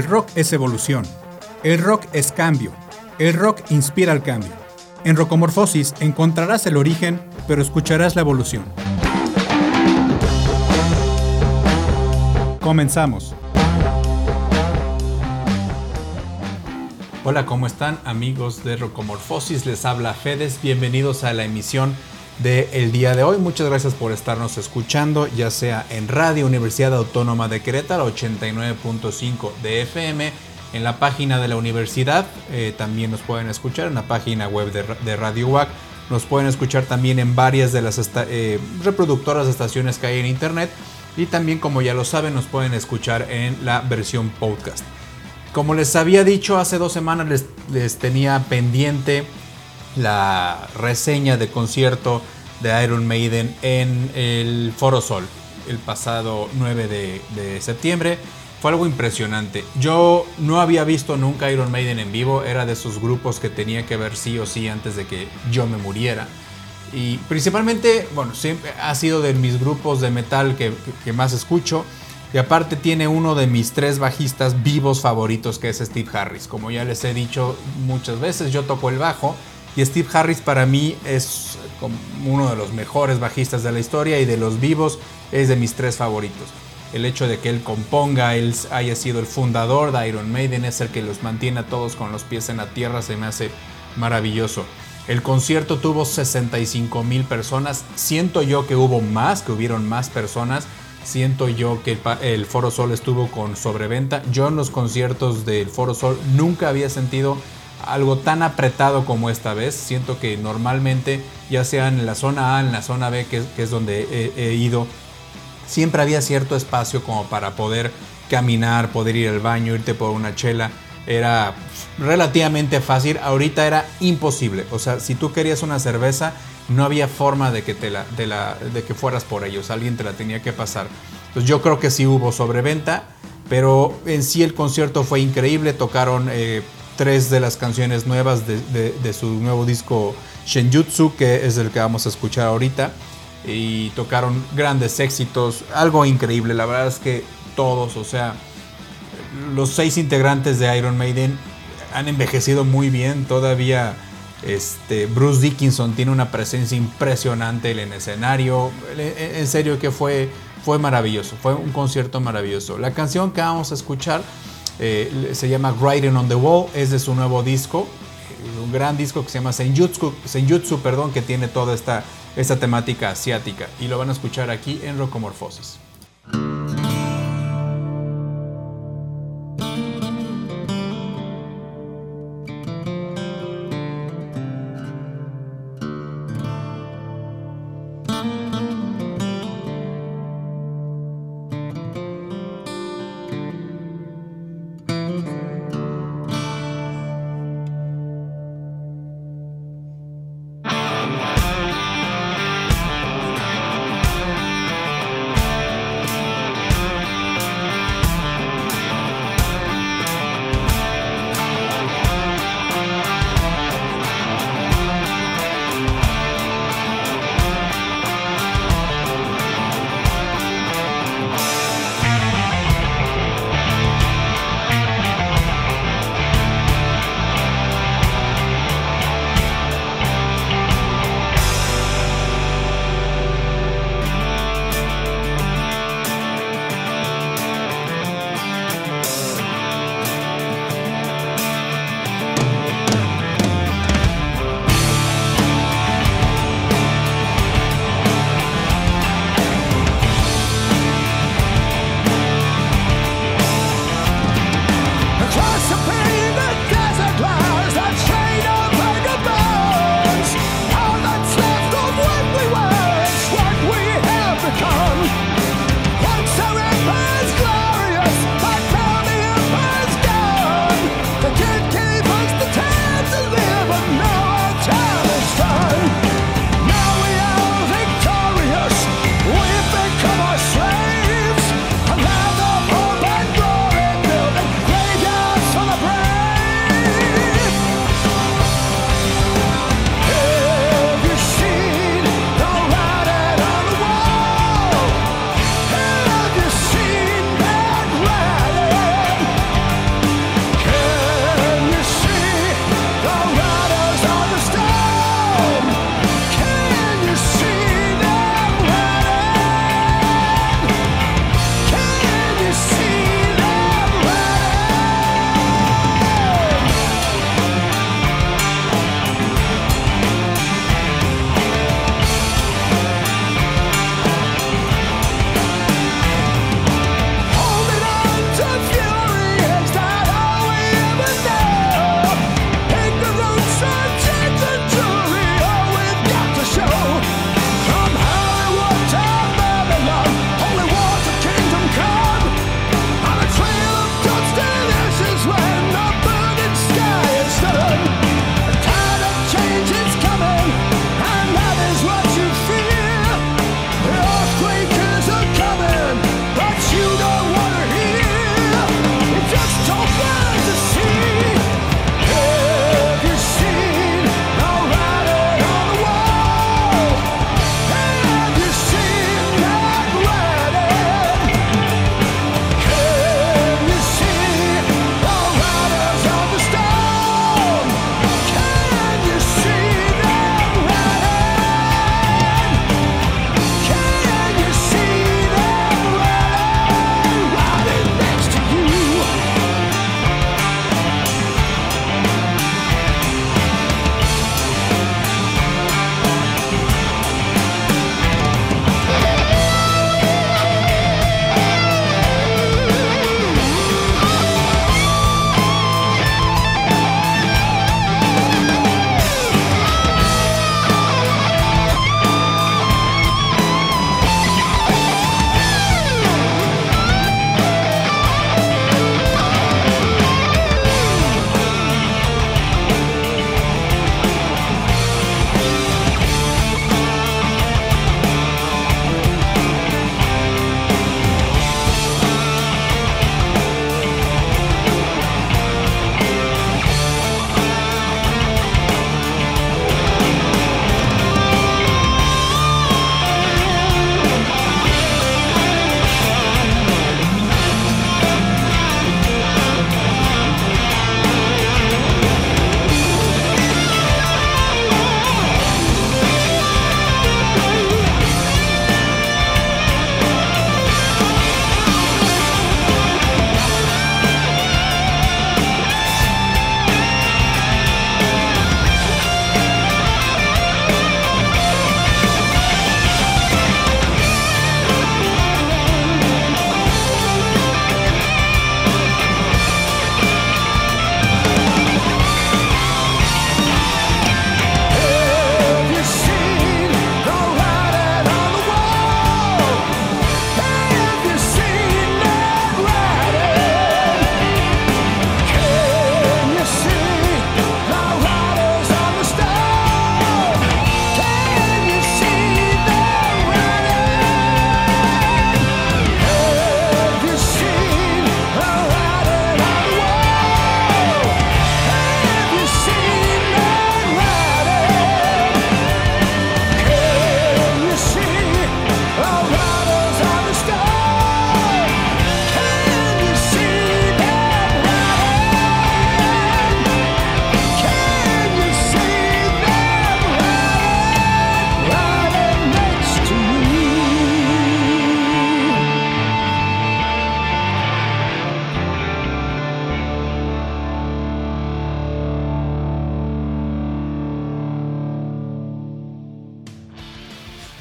El rock es evolución. El rock es cambio. El rock inspira al cambio. En Rocomorfosis encontrarás el origen, pero escucharás la evolución. Comenzamos. Hola, ¿cómo están amigos de Rocomorfosis? Les habla Fedes. Bienvenidos a la emisión del el día de hoy. Muchas gracias por estarnos escuchando, ya sea en Radio Universidad Autónoma de Querétaro 89.5 de FM, en la página de la universidad, eh, también nos pueden escuchar en la página web de, Radio WAC. Nos pueden escuchar también en varias de las eh, reproductoras de estaciones que hay en internet. Y también, como ya lo saben, nos pueden escuchar en la versión podcast. Como les había dicho hace dos semanas, les, les tenía pendiente la reseña de concierto de Iron Maiden en el Foro Sol el pasado 9 de, septiembre. Fue algo impresionante. Yo no había visto nunca Iron Maiden en vivo. Era de esos grupos que tenía que ver sí o sí antes de que yo me muriera. Y principalmente, bueno, siempre ha sido de mis grupos de metal que, que más escucho. Y aparte tiene uno de mis tres bajistas vivos favoritos que es Steve Harris. Como ya les he dicho muchas veces, yo toco el bajo y Steve Harris para mí es uno de los mejores bajistas de la historia y de los vivos es de mis tres favoritos. El hecho de que él componga, él haya sido el fundador de Iron Maiden, es el que los mantiene a todos con los pies en la tierra, se me hace maravilloso. El concierto tuvo 65 mil personas. Siento yo que hubo más, que hubieron más personas. Siento yo que el, Foro Sol estuvo con sobreventa. Yo en los conciertos del Foro Sol nunca había sentido algo tan apretado como esta vez. Siento que normalmente, ya sea en la zona A, en la zona B, que, es donde he, ido, siempre había cierto espacio como para poder caminar, poder ir al baño, irte por una chela. Era relativamente fácil. Ahorita era imposible. O sea, si tú querías una cerveza, no había forma de que, te la, de, la, de que fueras por ellos. Alguien te la tenía que pasar. Entonces yo creo que sí hubo sobreventa. Pero en sí el concierto fue increíble. Tocaron eh, tres de las canciones nuevas de, su nuevo disco Shenjutsu, que es el que vamos a escuchar ahorita. Y tocaron grandes éxitos, algo increíble. La verdad es que todos, o sea, los seis integrantes de Iron Maiden han envejecido muy bien. Todavía este, Bruce Dickinson tiene una presencia impresionante en el escenario. En serio que fue, fue maravilloso, fue un concierto maravilloso. La canción que vamos a escuchar eh, se llama Writing on the Wall, es de su nuevo disco, eh, un gran disco que se llama Senjutsu, Senjutsu perdón, que tiene toda esta, esta temática asiática y lo van a escuchar aquí en Rocomorfosis.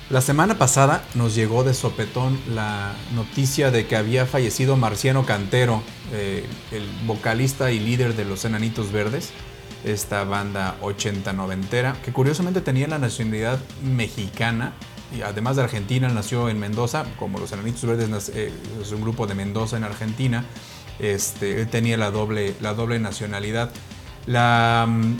La semana pasada nos llegó de sopetón la noticia de que había fallecido Marciano Cantero, eh, el vocalista y líder de los Enanitos Verdes, esta banda 80 noventera, que curiosamente tenía la nacionalidad mexicana y además de Argentina, nació en Mendoza, como los Enanitos Verdes eh, es un grupo de Mendoza en Argentina. Este, él tenía la doble, la doble nacionalidad. Mm,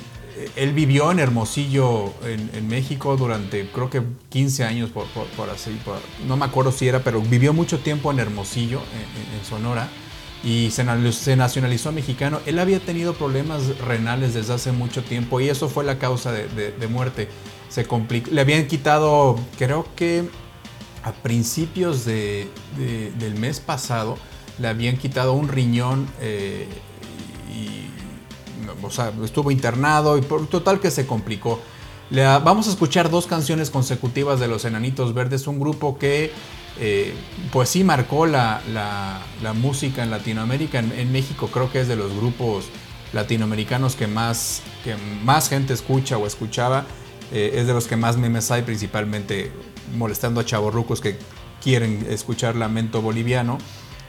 él vivió en Hermosillo, en, México, durante creo que 15 años, por, así, no me acuerdo si era, pero vivió mucho tiempo en Hermosillo, en, Sonora, y se, nacionalizó mexicano. Él había tenido problemas renales desde hace mucho tiempo y eso fue la causa de, muerte. Se le habían quitado, creo que a principios del mes pasado, le habían quitado un riñón. Eh, o sea, estuvo internado y por total que se complicó. vamos a escuchar dos canciones consecutivas de Los Enanitos Verdes, un grupo que eh, pues sí marcó la, música en Latinoamérica. En, México creo que es de los grupos latinoamericanos que más, que más gente escucha o escuchaba. Eh, es de los que más memes hay, principalmente molestando a chavorrucos que quieren escuchar lamento boliviano.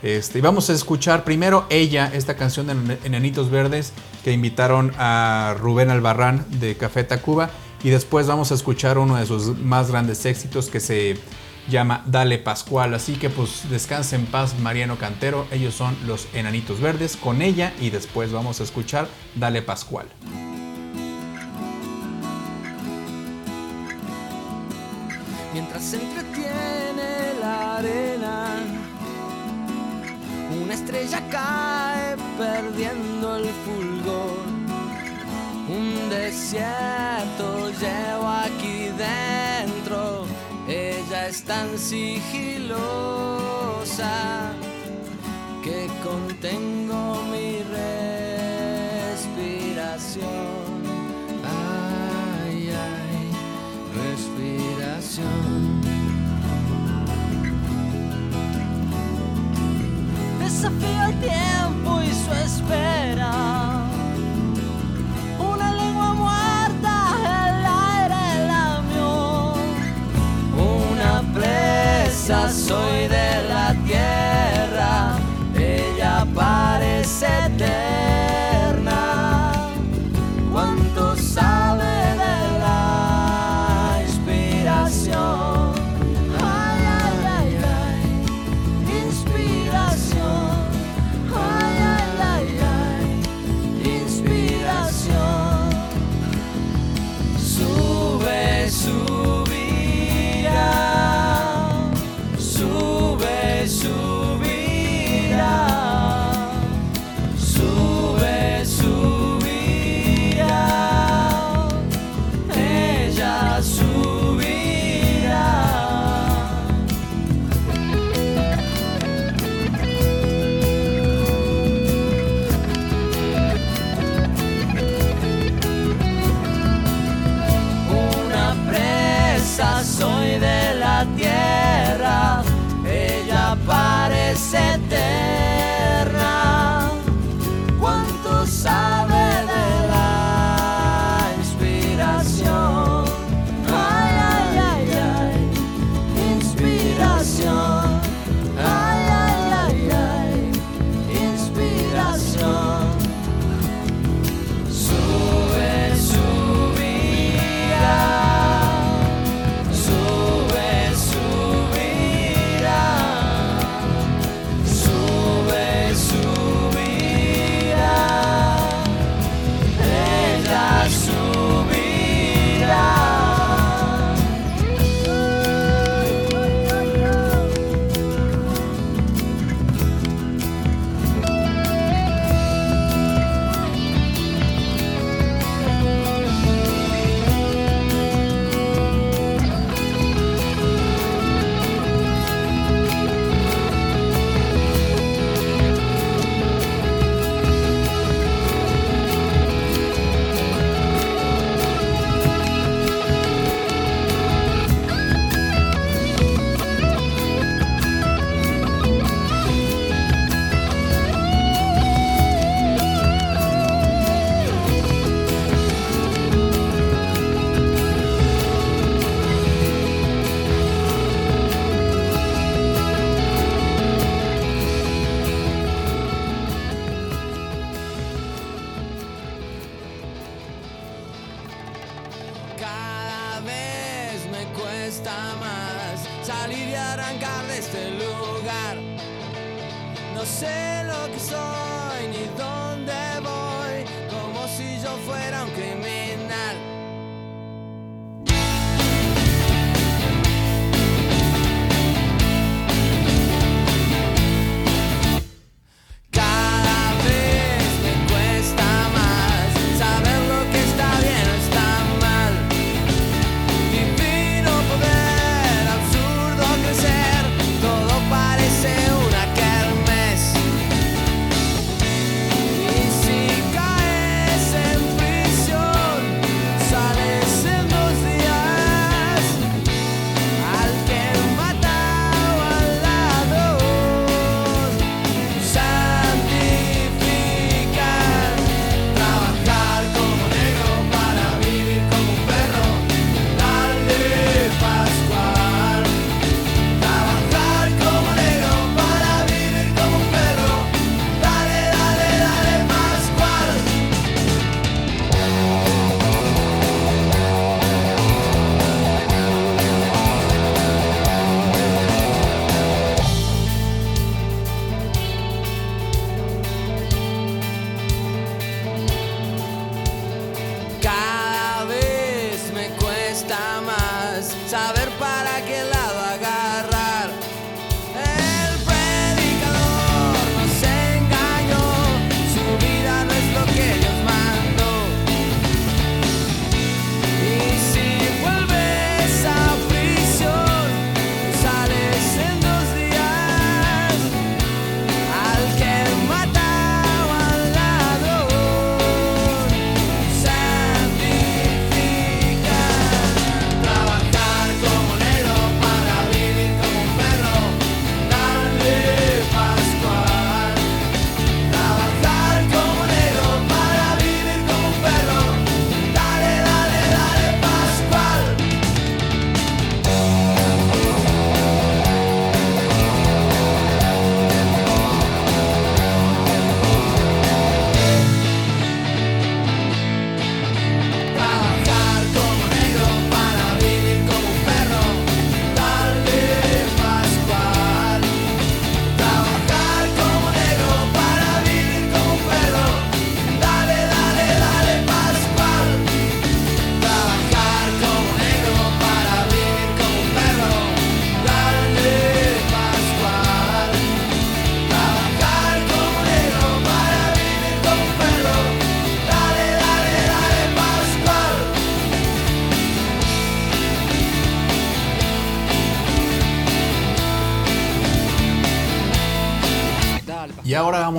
Este, vamos a escuchar primero ella, esta canción de Enanitos Verdes, que invitaron a Rubén Albarrán de Café Tacuba. Y después vamos a escuchar uno de sus más grandes éxitos que se llama Dale Pascual. Así que pues descanse en paz Mariano Cantero. Ellos son los Enanitos Verdes con ella y después vamos a escuchar Dale Pascual. Mientras se entretiene la arena estrella cae perdiendo el fulgor. Un desierto llevo aquí dentro, ella es tan sigilosa que contengo mi respiración. Ay, ay, respiración. Desafío el tiempo y su espera. Una lengua muerta, el aire lamió. Una presa, soy de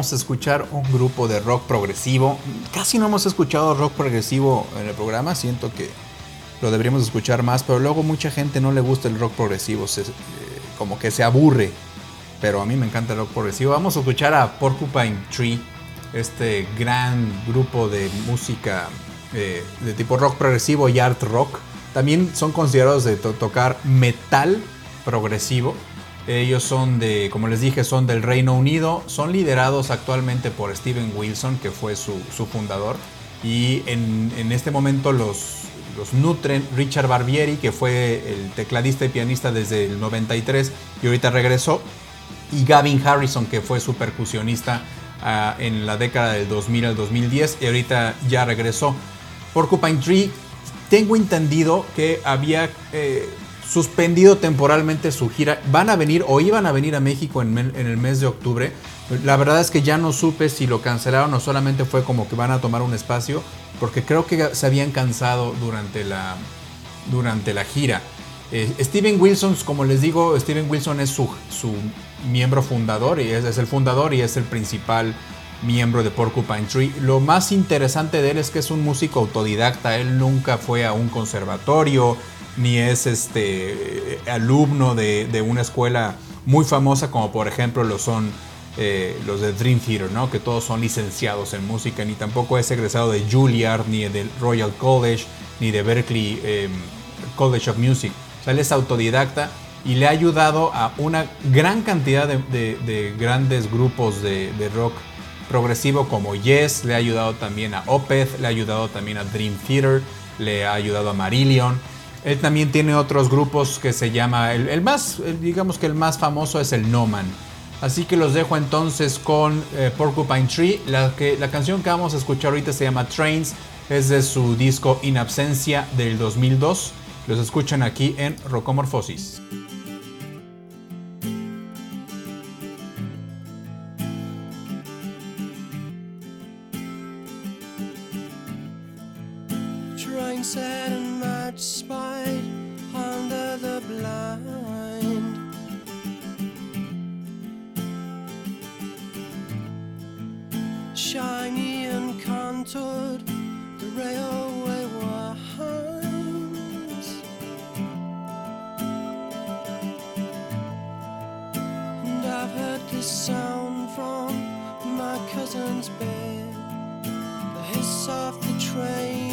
vamos a escuchar un grupo de rock progresivo. Casi no hemos escuchado rock progresivo en el programa, siento que lo deberíamos escuchar más, pero luego mucha gente no le gusta el rock progresivo, eh, como que se aburre. Pero a mí me encanta el rock progresivo. Vamos a escuchar a Porcupine Tree, este gran grupo de música eh, de tipo rock progresivo y art rock. También son considerados de to- tocar metal progresivo. Ellos son de, como les dije, son del Reino Unido. Son liderados actualmente por Steven Wilson, que fue su, su fundador. Y en, en este momento los, los nutren Richard Barbieri, que fue el tecladista y pianista desde el 93 y ahorita regresó. Y Gavin Harrison, que fue su percusionista ah, en la década del 2000 al 2010 y ahorita ya regresó. Porcupine Tree, tengo entendido que había eh, suspendido temporalmente su gira. Van a venir o iban a venir a México en, en el mes de octubre. La verdad es que ya no supe si lo cancelaron o solamente fue como que van a tomar un espacio, porque creo que se habían cansado durante la, durante la gira. Eh, Steven Wilson, como les digo, Steven Wilson es su, su miembro fundador y es el fundador y es el principal miembro de Porcupine Tree. Lo más interesante de él es que es un músico autodidacta. Él nunca fue a un conservatorio ni es este alumno de, de una escuela muy famosa como por ejemplo lo son eh, los de Dream Theater, ¿no? que todos son licenciados en música, ni tampoco es egresado de Juilliard, ni del Royal College, ni de Berkeley eh, College of Music. O él es autodidacta y le ha ayudado a una gran cantidad de, de- de grandes grupos de, de rock progresivo como Yes, le ha ayudado también a Opeth, le ha ayudado también a Dream Theater, le ha ayudado a Marillion. Él también tiene otros grupos que se llama, el, más, digamos que el más famoso es el No Man. Así que los dejo entonces con eh, Porcupine Tree. La, que, la canción que vamos a escuchar ahorita se llama Trains. Es de su disco In Absencia del 2002. Los escuchan aquí en Rocomorfosis. shiny and contoured, the railway winds. And I've heard this sound from my cousin's bed, the hiss of the train.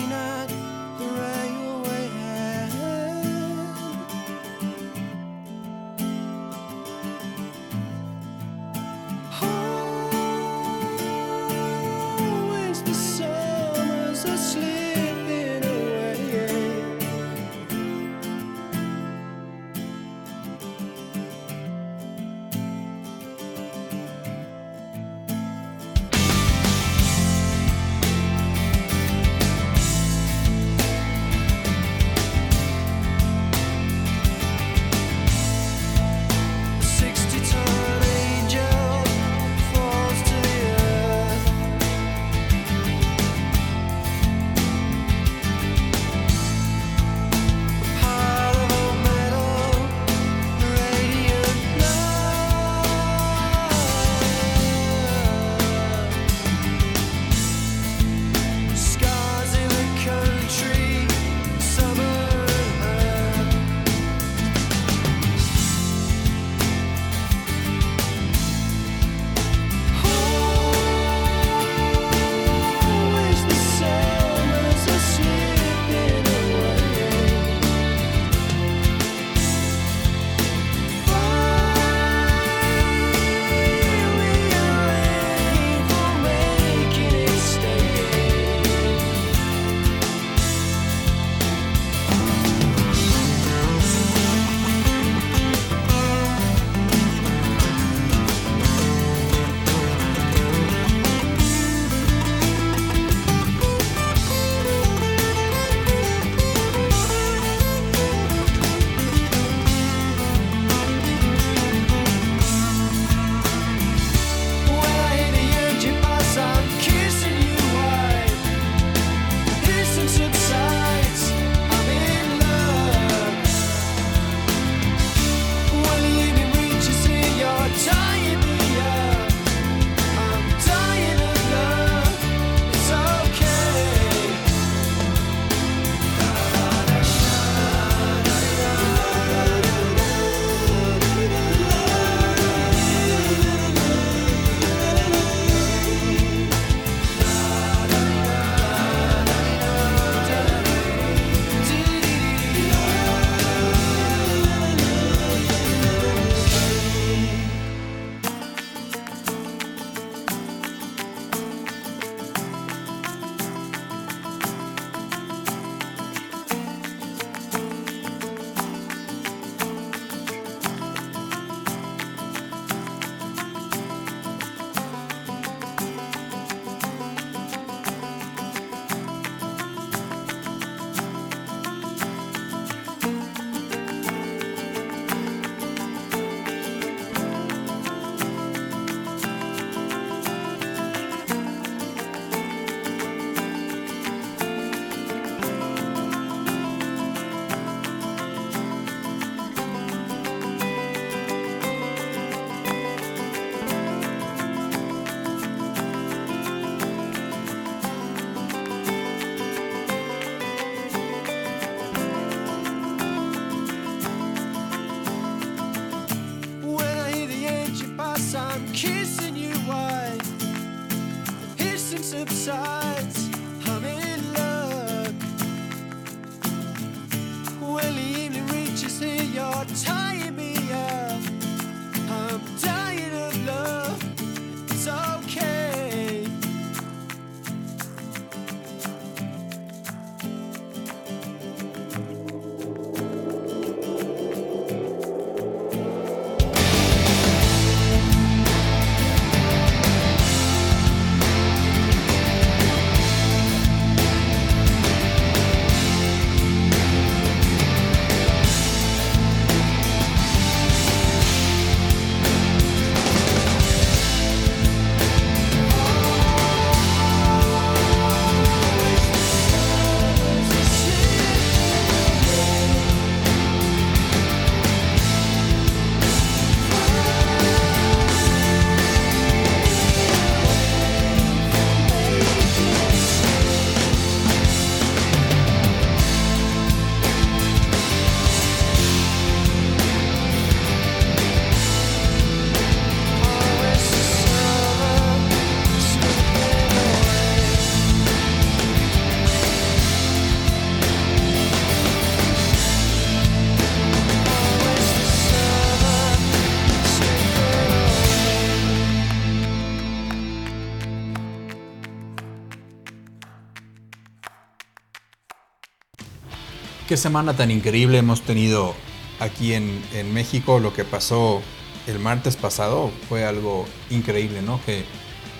Qué semana tan increíble hemos tenido aquí en, en, México. Lo que pasó el martes pasado fue algo increíble, ¿no? Que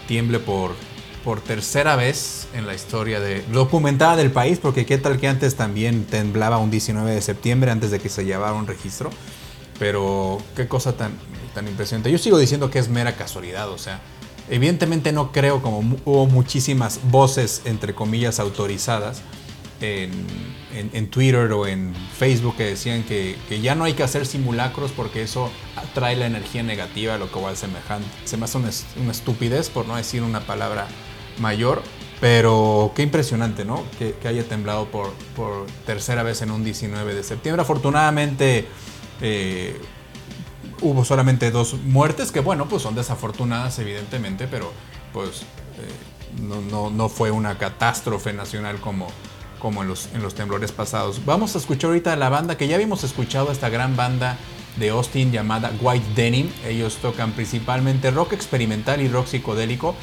tiemble por, por tercera vez en la historia de, documentada del país, porque qué tal que antes también temblaba un 19 de septiembre antes de que se llevara un registro. Pero qué cosa tan, tan impresionante. Yo sigo diciendo que es mera casualidad, o sea, evidentemente no creo como hubo muchísimas voces, entre comillas, autorizadas en, Twitter o en Facebook que decían que, ya no hay que hacer simulacros porque eso atrae la energía negativa, lo que igual semejante. Se me hace una, estupidez, por no decir una palabra mayor, pero qué impresionante, ¿no? Que, haya temblado por, por, tercera vez en un 19 de septiembre. Afortunadamente eh, hubo solamente dos muertes, que bueno, pues son desafortunadas evidentemente, pero pues eh, no, no, no, fue una catástrofe nacional como, como en, los, en los temblores pasados. Vamos a escuchar ahorita la banda que ya habíamos escuchado, esta gran banda de Austin llamada White Denim. Ellos tocan principalmente rock experimental y rock psicodélico.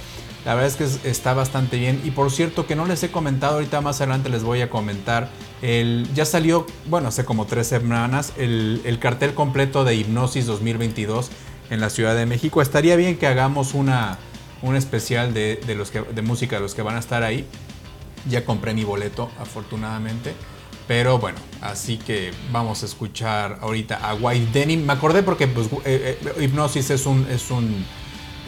La verdad es que está bastante bien. Y por cierto, que no les he comentado, ahorita más adelante les voy a comentar. El, ya salió, bueno, hace como tres semanas, el, el cartel completo de Hipnosis 2022 en la Ciudad de México. Estaría bien que hagamos una, un especial de, de, los de música de los que van a estar ahí. Ya compré mi boleto, afortunadamente. Pero bueno, así que vamos a escuchar ahorita a White Denim. Me acordé porque pues, eh, eh, Hipnosis es un, es un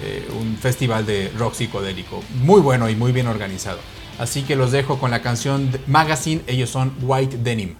eh, un festival de rock psicodélico muy bueno y muy bien organizado. Así que los dejo con la canción Magazine, ellos son White Denim.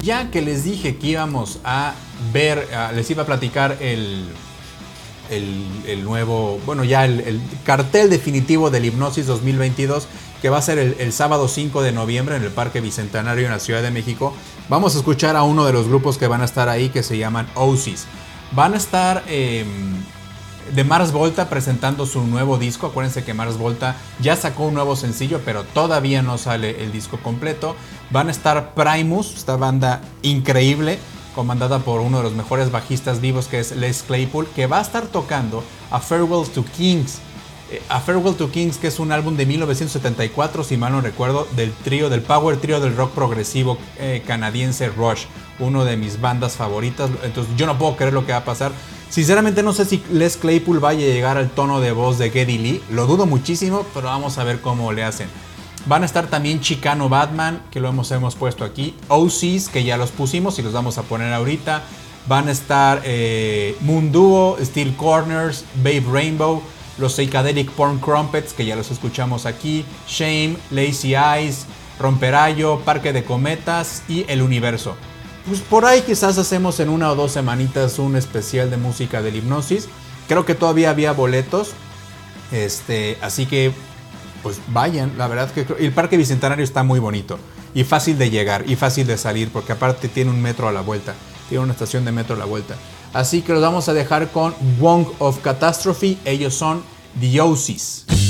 Día que les dije que íbamos a ver, les iba a platicar el, el, nuevo, bueno, ya el, el cartel definitivo del Hipnosis 2022, que va a ser el, sábado 5 de noviembre en el Parque Bicentenario en la Ciudad de México. Vamos a escuchar a uno de los grupos que van a estar ahí, que se llaman Osis. Van a estar eh, de Mars Volta presentando su nuevo disco. Acuérdense que Mars Volta ya sacó un nuevo sencillo, pero todavía no sale el disco completo. Van a estar Primus, esta banda increíble, comandada por uno de los mejores bajistas vivos que es Les Claypool, que va a estar tocando a Farewell to Kings. Eh, A Farewell to Kings, que es un álbum de 1974, si mal no recuerdo, del trío, del power trío del rock progresivo eh, canadiense Rush, uno de mis bandas favoritas. Entonces yo no puedo creer lo que va a pasar. Sinceramente no sé si Les Claypool vaya a llegar al tono de voz de Geddy Lee, lo dudo muchísimo, pero vamos a ver cómo le hacen. Van a estar también Chicano Batman, que lo hemos, hemos puesto aquí, OCs, que ya los pusimos y los vamos a poner ahorita. Van a estar eh, Moon Duo, Steel Corners, Babe Rainbow, los Psychedelic Porn Crumpets, que ya los escuchamos aquí, Shame, Lazy Eyes, Romperayo, Parque de Cometas y El Universo. Pues por ahí quizás hacemos en una o dos semanitas un especial de música del hipnosis. Creo que todavía había boletos. Este, así que pues vayan, la verdad que el Parque Bicentenario está muy bonito y fácil de llegar y fácil de salir porque aparte tiene un metro a la vuelta, tiene una estación de metro a la vuelta. Así que los vamos a dejar con Wong of Catastrophe, ellos son The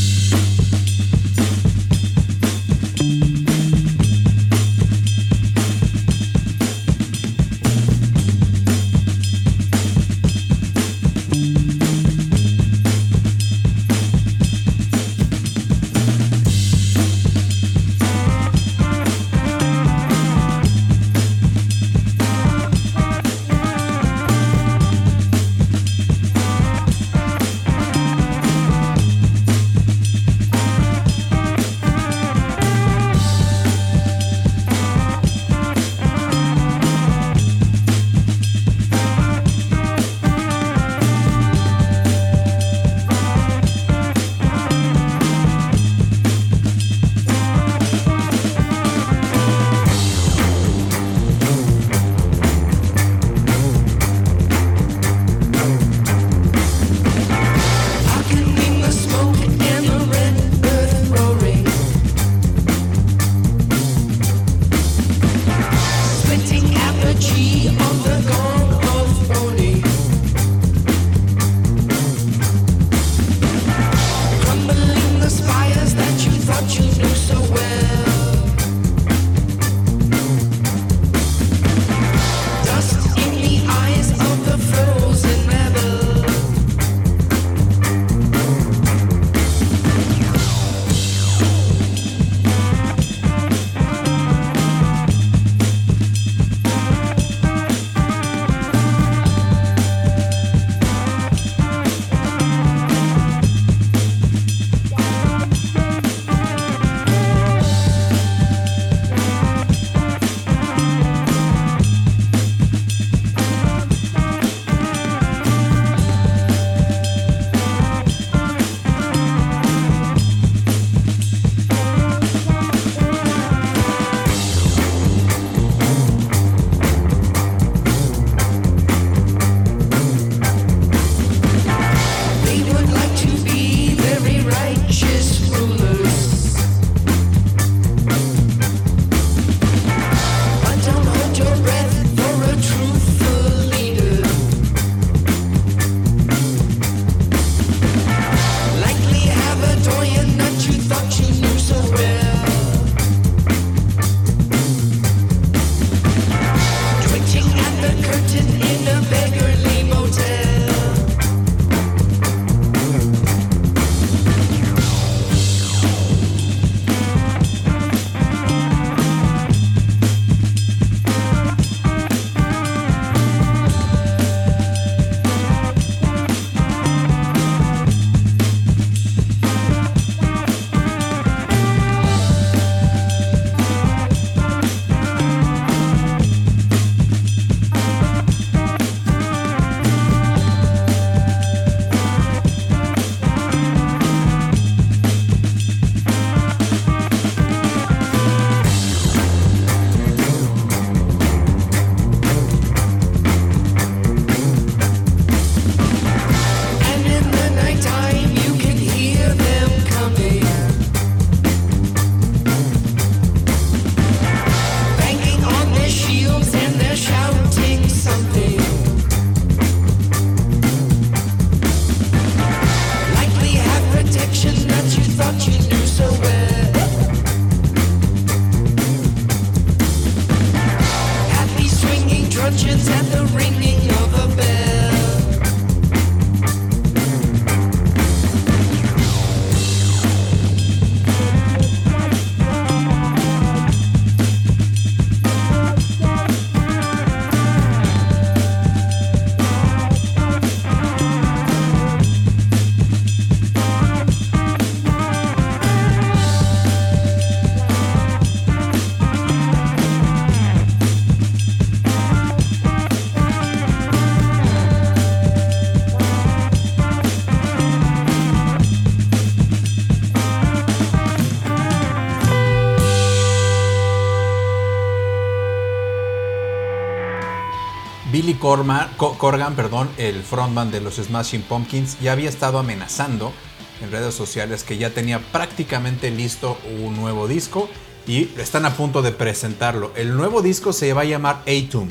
Corgan, perdón, el frontman de los Smashing Pumpkins, ya había estado amenazando en redes sociales que ya tenía prácticamente listo un nuevo disco y están a punto de presentarlo. El nuevo disco se va a llamar Atum.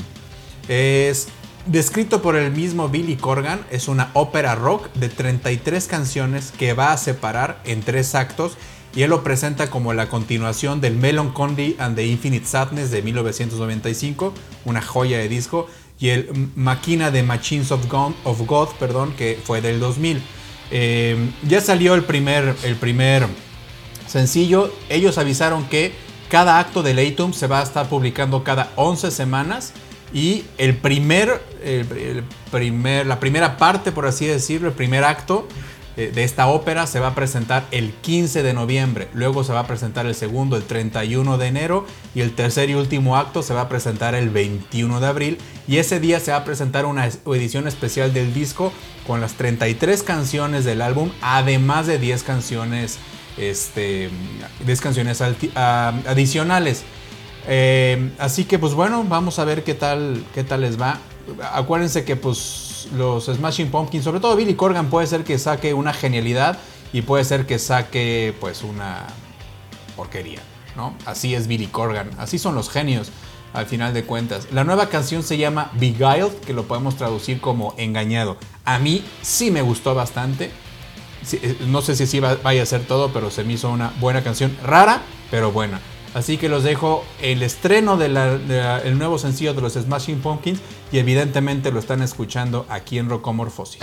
Es descrito por el mismo Billy Corgan, es una ópera rock de 33 canciones que va a separar en tres actos y él lo presenta como la continuación del Melancholy and the Infinite Sadness de 1995, una joya de disco, y el Máquina de Machines of God, of God perdón, que fue del 2000. Eh, ya salió el primer, el primer sencillo. Ellos avisaron que cada acto del Atum se va a estar publicando cada 11 semanas. Y el primer, el- el primer, la primera parte, por así decirlo, el primer acto de esta ópera se va a presentar el 15 de noviembre. Luego se va a presentar el segundo el 31 de enero. Y el tercer y último acto se va a presentar el 21 de abril. Y ese día se va a presentar una edición especial del disco con las 33 canciones del álbum, además de 10 canciones, este, 10 canciones ah, adicionales. Eh, así que pues bueno, vamos a ver qué tal, qué tal les va. Acuérdense que pues los Smashing Pumpkins, sobre todo Billy Corgan, puede ser que saque una genialidad y puede ser que saque pues una porquería, ¿no? Así es Billy Corgan, así son los genios al final de cuentas. La nueva canción se llama Beguiled, que lo podemos traducir como engañado. A mí sí me gustó bastante. Eh, no sé si sí va- vaya a ser todo, pero se me hizo una buena canción. Rara, pero buena. Así que los dejo el estreno del nuevo sencillo de los Smashing Pumpkins y evidentemente lo están escuchando aquí en Rocomorfosis.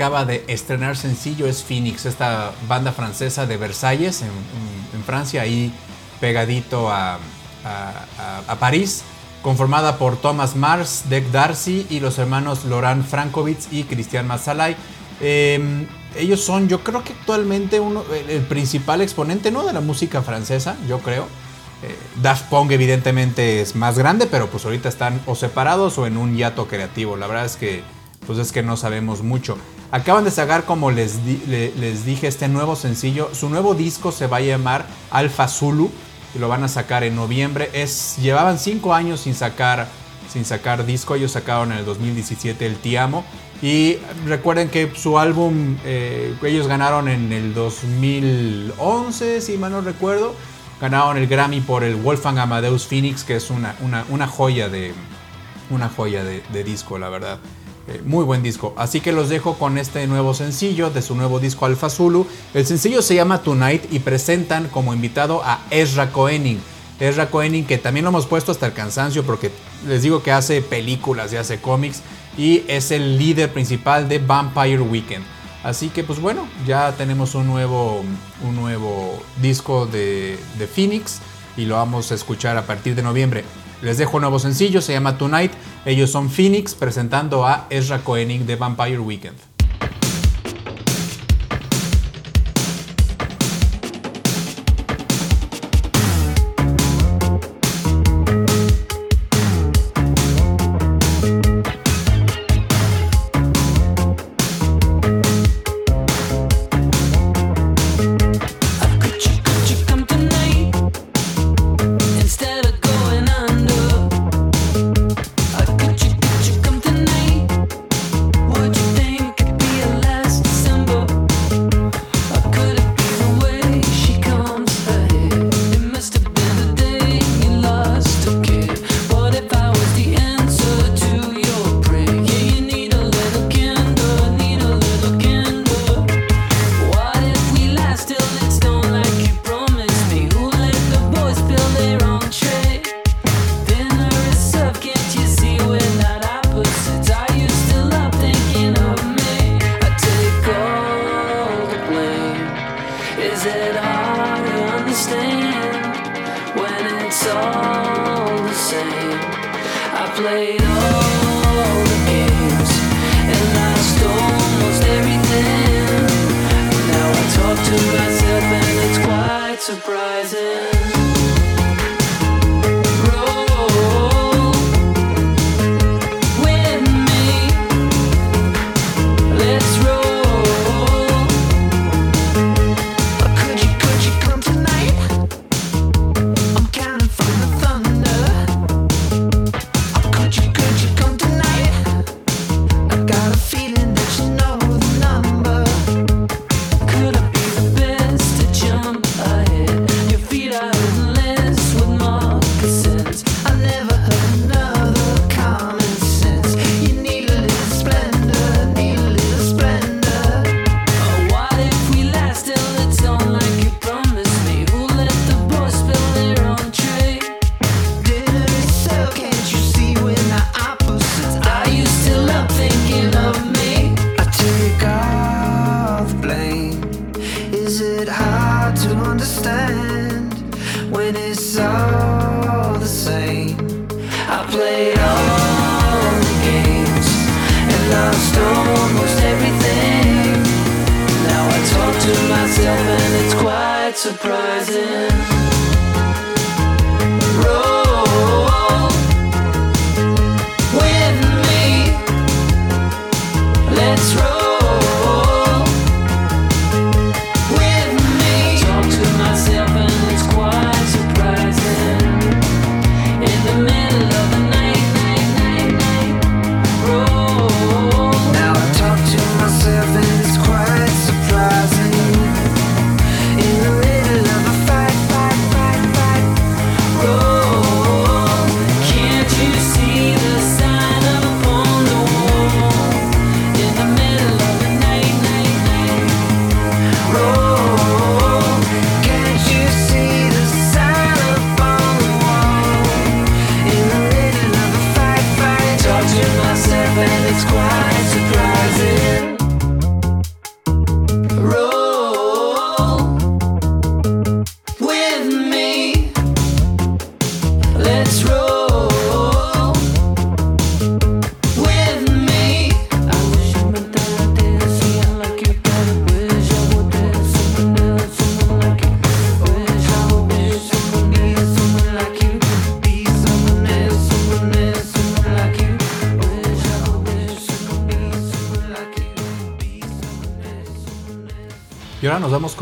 Acaba de estrenar sencillo es Phoenix, esta banda francesa de Versalles, en, en- en Francia, ahí pegadito a, a- a- a París, conformada por Thomas Mars, Deck Darcy y los hermanos Laurent Frankovitz y Christian Massalay. Eh, ellos son, yo creo que actualmente uno, el, el principal exponente ¿no? de la música francesa, yo creo. Eh, Daft Punk evidentemente es más grande, pero pues ahorita están o separados o en un hiato creativo. La verdad es que pues es que no sabemos mucho. Acaban de sacar, como les, les dije, este nuevo sencillo. Su nuevo disco se va a llamar Alpha Zulu y lo van a sacar en noviembre. Es, llevaban cinco años sin sacar, sin sacar disco. Ellos sacaron en el 2017 el Ti Amo. Y recuerden que su álbum, eh, ellos ganaron en el 2011, si mal no recuerdo. Ganaron el Grammy por el Wolfgang Amadeus Phoenix, que es una, una, joya de, una joya de disco, la verdad. Eh, muy buen disco. Así que los dejo con este nuevo sencillo de su nuevo disco Alpha Zulu. El sencillo se llama Tonight y presentan como invitado a Ezra Koenig. Ezra Koenig, que también lo hemos puesto hasta el cansancio porque les digo que hace películas y hace cómics y es el líder principal de Vampire Weekend. Así que pues bueno, ya tenemos un nuevo, un nuevo disco de, de Phoenix y lo vamos a escuchar a partir de noviembre. Les dejo un nuevo sencillo, se llama Tonight. Ellos son Phoenix presentando a Ezra Koenig de Vampire Weekend. Is it hard to understand when it's all the same? I played all the games and lost almost everything. But Now I talk to myself and it's quite surprising.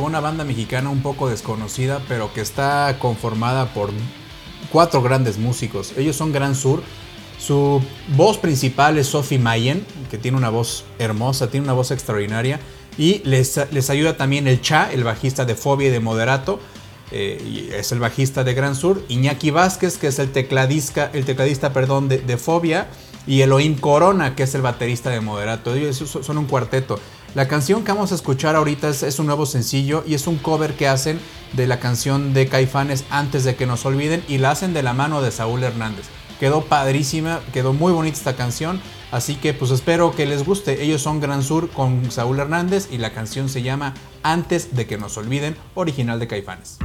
Una banda mexicana un poco desconocida, pero que está conformada por cuatro grandes músicos. Ellos son Gran Sur. Su voz principal es Sophie Mayen, que tiene una voz hermosa, tiene una voz extraordinaria. Y les, les ayuda también el Cha, el bajista de Fobia y de Moderato. eh, es el bajista de Gran Sur. Iñaki Vázquez, que es el tecladista, el tecladista perdón, de, de Fobia. Y Elohim Corona, que es el baterista de Moderato. Ellos son un cuarteto. La canción que vamos a escuchar ahorita es, un nuevo sencillo y es un cover que hacen de la canción de Caifanes antes de que nos olviden y la hacen de la mano de Saúl Hernández. Quedó padrísima, quedó muy bonita esta canción, así que pues espero que les guste. Ellos son Gran Sur con Saúl Hernández y la canción se llama Antes de que nos olviden, original de Caifanes.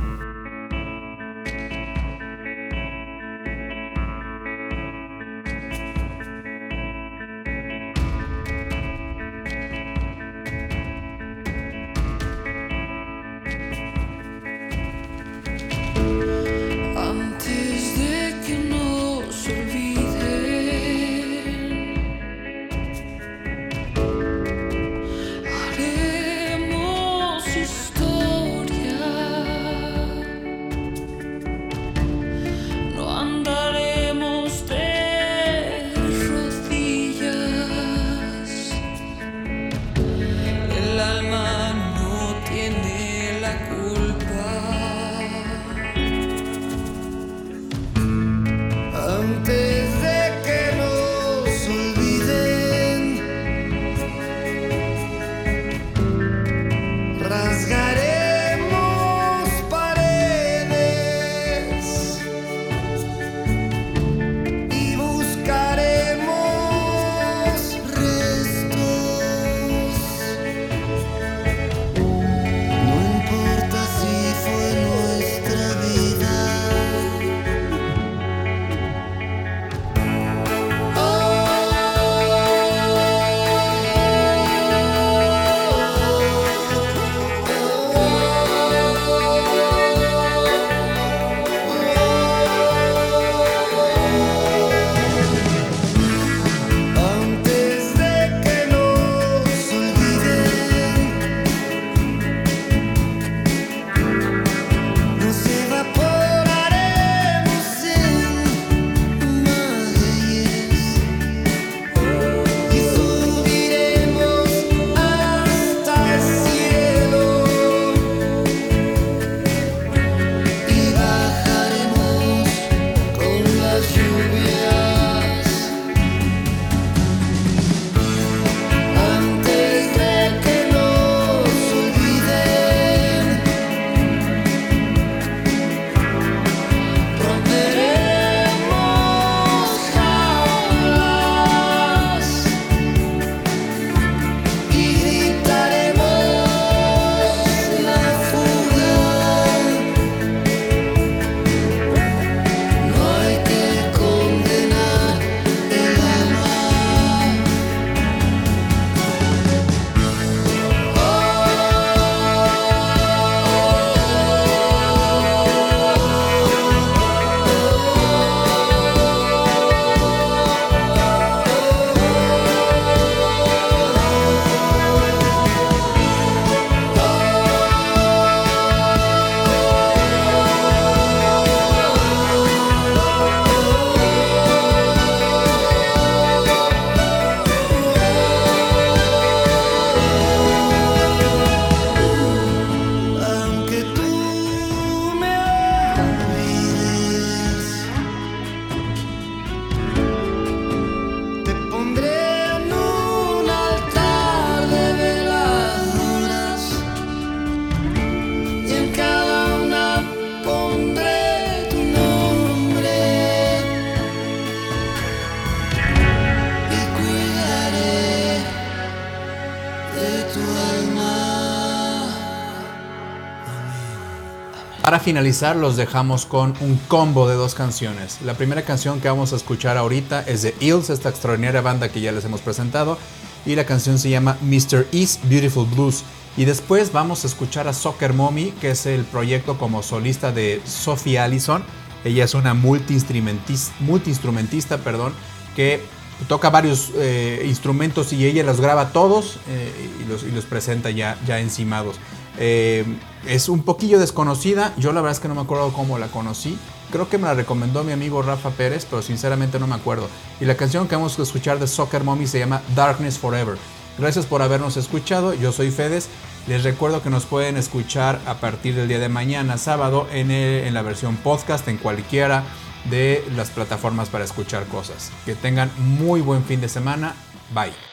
Para finalizar, los dejamos con un combo de dos canciones. La primera canción que vamos a escuchar ahorita es de Eels, esta extraordinaria banda que ya les hemos presentado, y la canción se llama Mr. East Beautiful Blues. Y después vamos a escuchar a Soccer Mommy, que es el proyecto como solista de Sophie Allison. Ella es una multiinstrumentis- multiinstrumentista, perdón, que toca varios eh, instrumentos y ella los graba todos eh, y, los, y los presenta ya, ya encimados. Eh, es un poquillo desconocida. Yo la verdad es que no me acuerdo cómo la conocí. Creo que me la recomendó mi amigo Rafa Pérez, pero sinceramente no me acuerdo. Y la canción que vamos a escuchar de Soccer Mommy se llama Darkness Forever. Gracias por habernos escuchado. Yo soy Fedes. Les recuerdo que nos pueden escuchar a partir del día de mañana, sábado, en, en la versión podcast, en cualquiera de las plataformas para escuchar cosas. Que tengan muy buen fin de semana. Bye.